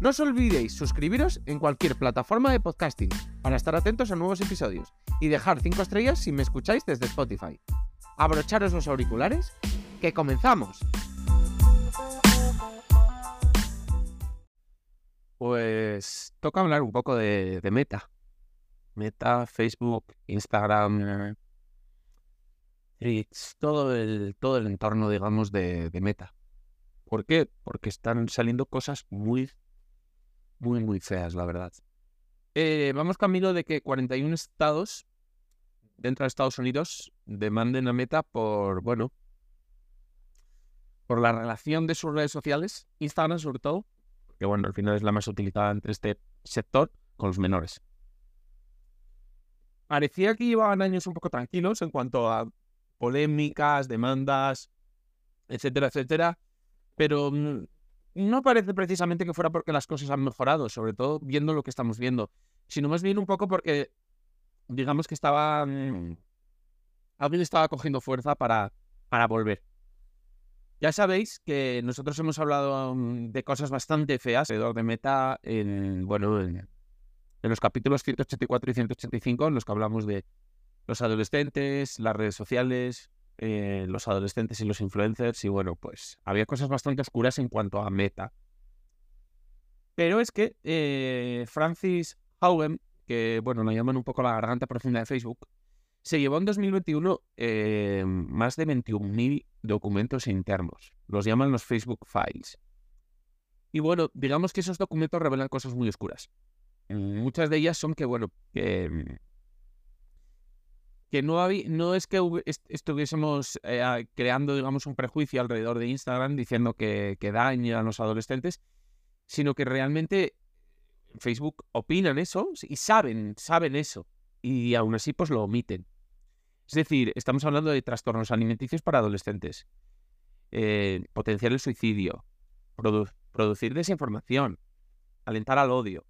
No os olvidéis suscribiros en cualquier plataforma de podcasting para estar atentos a nuevos episodios y dejar 5 estrellas si me escucháis desde Spotify. Abrocharos los auriculares, que comenzamos. Pues toca hablar un poco de, Meta. Meta, Facebook, Instagram, Threads, todo el, todo el entorno, digamos, de Meta. ¿Por qué? Porque están saliendo cosas muy, muy, muy feas, la verdad. Eh, vamos camino de que 41 estados dentro de Estados Unidos demanden a Meta por, bueno, por la relación de sus redes sociales, Instagram sobre todo, que bueno, al final es la más utilizada entre este sector, con los menores. Parecía que llevaban años un poco tranquilos en cuanto a polémicas, demandas, etcétera, etcétera, pero mm, no parece precisamente que fuera porque las cosas han mejorado, sobre todo viendo lo que estamos viendo, sino más bien un poco porque, digamos que estaba... Mm, alguien estaba cogiendo fuerza para, para volver. Ya sabéis que nosotros hemos hablado mm, de cosas bastante feas alrededor de Meta en, bueno, en, los capítulos 184 y 185, en los que hablamos de los adolescentes, las redes sociales, eh, los adolescentes y los influencers, y bueno, pues había cosas bastante oscuras en cuanto a Meta. Pero es que eh, Francis Haugen, que bueno, lo llaman un poco la garganta profunda de Facebook, se llevó en 2021 eh, más de 21.000 documentos internos. Los llaman los Facebook Files. Y bueno, digamos que esos documentos revelan cosas muy oscuras. Muchas de ellas son que, bueno, que, que no, no es que estuviésemos eh, creando, digamos, un prejuicio alrededor de Instagram diciendo que, que daña a los adolescentes, sino que realmente Facebook opinan eso y saben, saben eso. Y aún así, pues lo omiten. Es decir, estamos hablando de trastornos alimenticios para adolescentes, eh, potenciar el suicidio, producir desinformación, alentar al odio.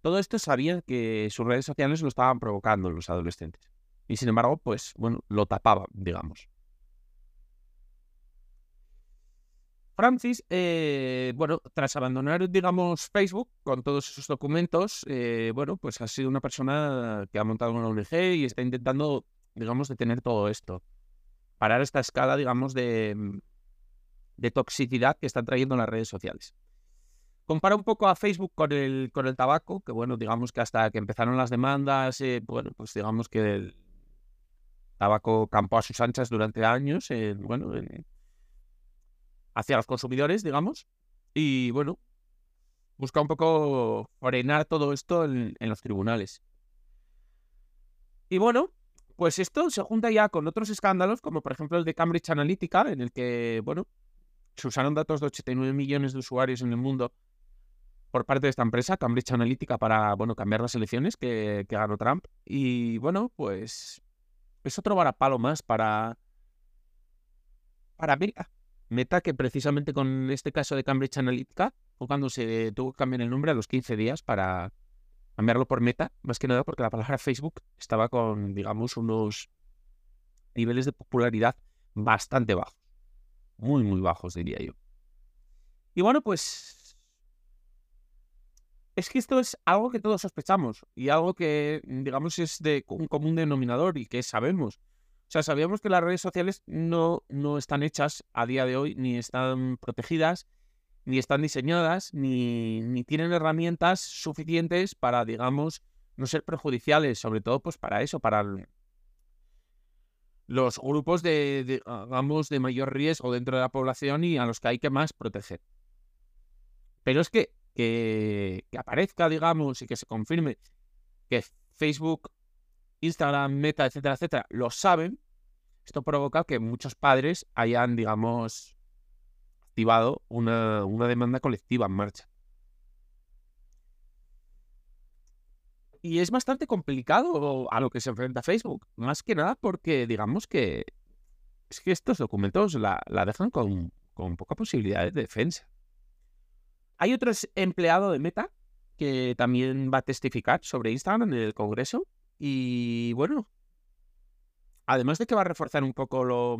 Todo esto sabían que sus redes sociales lo estaban provocando los adolescentes. Y sin embargo, pues, bueno, lo tapaban, digamos. Francis, eh, bueno, tras abandonar, digamos, Facebook con todos esos documentos, eh, bueno, pues ha sido una persona que ha montado una ONG y está intentando digamos, de tener todo esto. Parar esta escala, digamos, de, mm, de toxicidad que están trayendo las redes sociales. Compara un poco a Facebook con el, con el tabaco, que bueno, digamos que hasta que empezaron las demandas, eh, bueno, pues digamos que tabaco campó a sus anchas durante años, bueno, hacia los consumidores, digamos, y bueno, busca un poco frenar todo esto en los tribunales. Y bueno, pues esto se junta ya con otros escándalos, como por ejemplo el de Cambridge Analytica, en el que, bueno, se usaron datos de 89 millones de usuarios en el mundo por parte de esta empresa, Cambridge Analytica, para, bueno, cambiar las elecciones que, ganó Trump. Y, bueno, pues es otro varapalo más para, para Meta. Meta que precisamente con este caso de Cambridge Analytica, cuando se tuvo que cambiar el nombre a los 15 días para cambiarlo por meta, más que nada porque la palabra Facebook estaba con, digamos, unos niveles de popularidad bastante bajos. Muy, muy bajos, diría yo. Y bueno, pues... Es que esto es algo que todos sospechamos y algo que, digamos, es de un común denominador y que sabemos. O sea, sabíamos que las redes sociales no, no están hechas a día de hoy ni están protegidas ni están diseñadas, ni, tienen herramientas suficientes para, digamos, no ser perjudiciales, sobre todo pues para eso, para los grupos de, digamos, de mayor riesgo dentro de la población y a los que hay que más proteger. Pero es que, que, aparezca, digamos, y que se confirme que Facebook, Instagram, Meta, etcétera, etcétera, lo saben, esto provoca que muchos padres hayan, digamos, activado una, una demanda colectiva en marcha. Y es bastante complicado a lo que se enfrenta Facebook. Más que nada porque, digamos que es que estos documentos la, la dejan con, con poca posibilidad de defensa. Hay otro empleado de Meta que también va a testificar sobre Instagram en el Congreso. Y bueno, además de que va a reforzar un poco lo,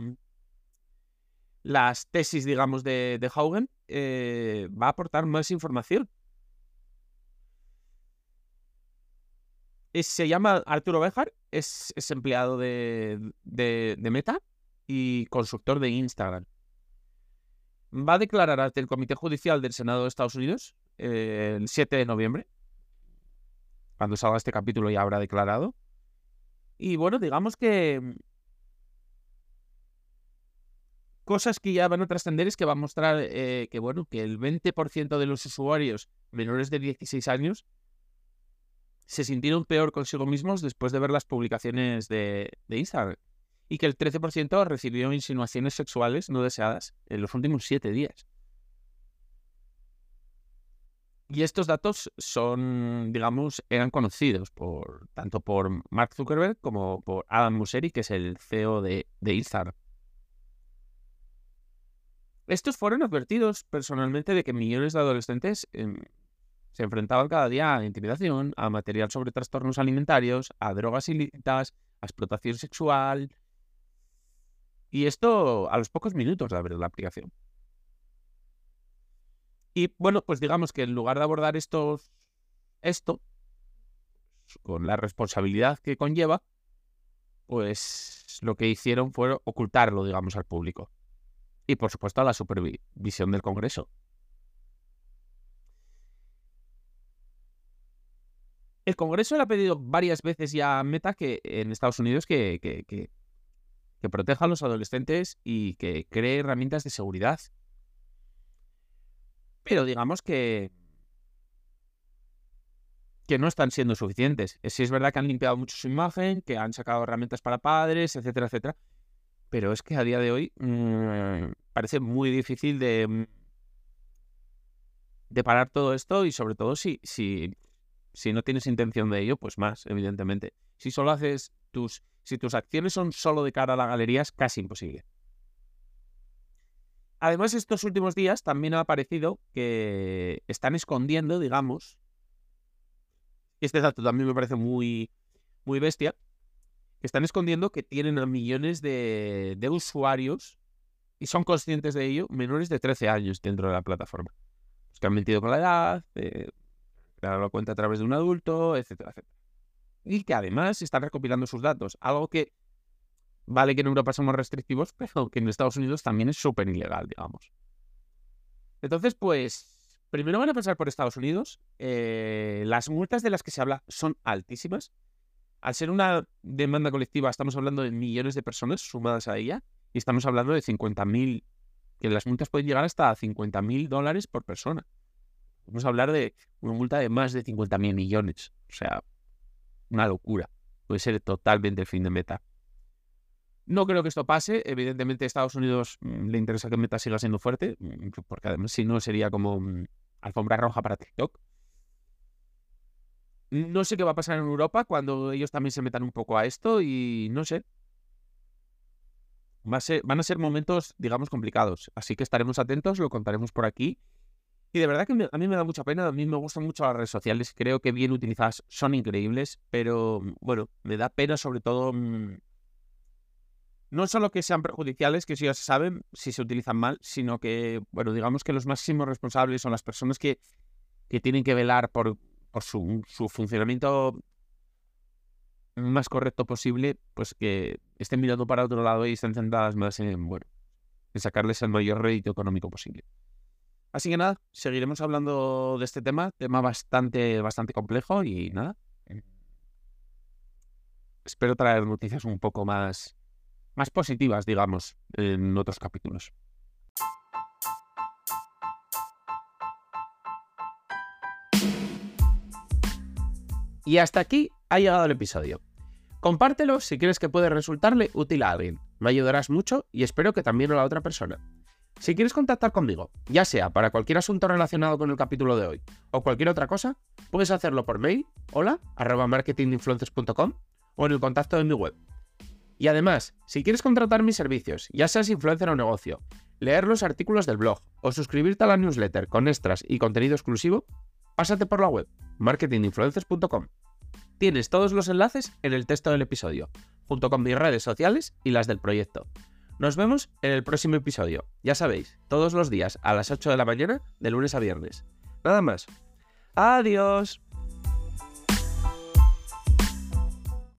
las tesis, digamos, de, Haugen, eh, va a aportar más información. se llama Arturo Bejar, es, es empleado de, de, de Meta y constructor de Instagram va a declarar ante el Comité Judicial del Senado de Estados Unidos eh, el 7 de noviembre. Cuando salga este capítulo ya habrá declarado. Y bueno, digamos que mm, cosas que ya van a trascender es que va a mostrar eh, que bueno, que el 20% de los usuarios menores de 16 años se sintieron peor consigo mismos después de ver las publicaciones de, de Instagram y que el 13% recibió insinuaciones sexuales no deseadas en los últimos siete días. Y estos datos son, digamos, eran conocidos por tanto por Mark Zuckerberg como por Adam Mosseri, que es el CEO de, de Instagram. Estos fueron advertidos personalmente de que millones de adolescentes em, se enfrentaban cada día a intimidación, a material sobre trastornos alimentarios, a drogas ilícitas, a explotación sexual, y esto a los pocos minutos de abrir la aplicación. Y bueno, pues digamos que en lugar de abordar esto con la responsabilidad que conlleva, pues lo que hicieron fue ocultarlo, digamos, al público. Y por supuesto a la supervisión del Congreso. El Congreso le ha pedido varias veces ya a Meta que en Estados Unidos que, que que proteja a los adolescentes y que cree herramientas de seguridad. Pero digamos que que no están siendo suficientes. Sí es verdad que han limpiado mucho su imagen, que han sacado herramientas para padres, etcétera, etcétera. Pero es que a día de hoy mm, parece muy difícil de, mm, de parar todo esto y sobre todo si, si, si no tienes intención de ello, pues más, evidentemente. Si solo haces tus si tus acciones son solo de cara a la galería, es casi imposible. Además, estos últimos días también ha aparecido que están escondiendo, digamos, este dato también me parece muy, muy bestia, que están escondiendo que tienen a millones de, usuarios y son conscientes de ello, menores de 13 años dentro de la plataforma. Los que han mentido con la edad, eh, la cuenta a través de un adulto, etcétera, etcétera y que además están recopilando sus datos. Algo que vale que en Europa somos restrictivos, pero que en Estados Unidos también es súper ilegal, digamos. Entonces, pues, primero van a pasar por Estados Unidos. Eh, las multas de las que se habla son altísimas. Al ser una demanda colectiva, estamos hablando de millones de personas sumadas a ella y estamos hablando de 50.000, que las multas pueden llegar hasta 50.000 dólares por persona. Vamos a hablar de una multa de más de 50.000 millones. O sea, una locura. Puede ser totalmente el fin de Meta. No creo que esto pase. Evidentemente, a Estados Unidos mm, le interesa que Meta siga siendo fuerte, mm, porque además, si no, sería como mm, alfombra roja para TikTok. No sé qué va a pasar en Europa cuando ellos también se metan un poco a esto y no sé. van a ser momentos, digamos, complicados. Así que estaremos atentos, lo contaremos por aquí y de verdad que a mí me da mucha pena, a mí me gustan mucho las redes sociales, creo que bien utilizadas son increíbles, pero mm, bueno, me da pena sobre todo mm, no solo que sean perjudiciales, que eso ya se saben si se utilizan mal, sino que, bueno, digamos que los máximos responsables son las personas que, que tienen que velar por, por su, su funcionamiento más correcto posible, pues que estén mirando para otro lado y estén centradas más en, bueno, en sacarles el mayor rédito económico posible. Así que nada, seguiremos hablando de este tema, tema bastante, bastante complejo y nada. Em, espero traer noticias un poco más, más positivas, digamos, en otros capítulos. Y hasta aquí ha llegado el episodio. Compártelo si quieres que puede resultarle útil a alguien. Me ayudarás mucho y espero que también a la otra persona. Si quieres contactar conmigo, ya sea para cualquier asunto relacionado con el capítulo de hoy o cualquier otra cosa, puedes hacerlo por mail, hola, arroba marketinginfluencers.com o en el contacto de mi web. Y además, si quieres contratar mis servicios, ya seas influencer o negocio, leer los artículos del blog o suscribirte a la newsletter con extras y contenido exclusivo, pásate por la web marketinginfluencers.com. Tienes todos los enlaces en el texto del episodio, junto con mis redes sociales y las del proyecto. Nos vemos en el próximo episodio. Ya sabéis, todos los días a las 8 de la mañana, de lunes a viernes. Nada más. Adiós.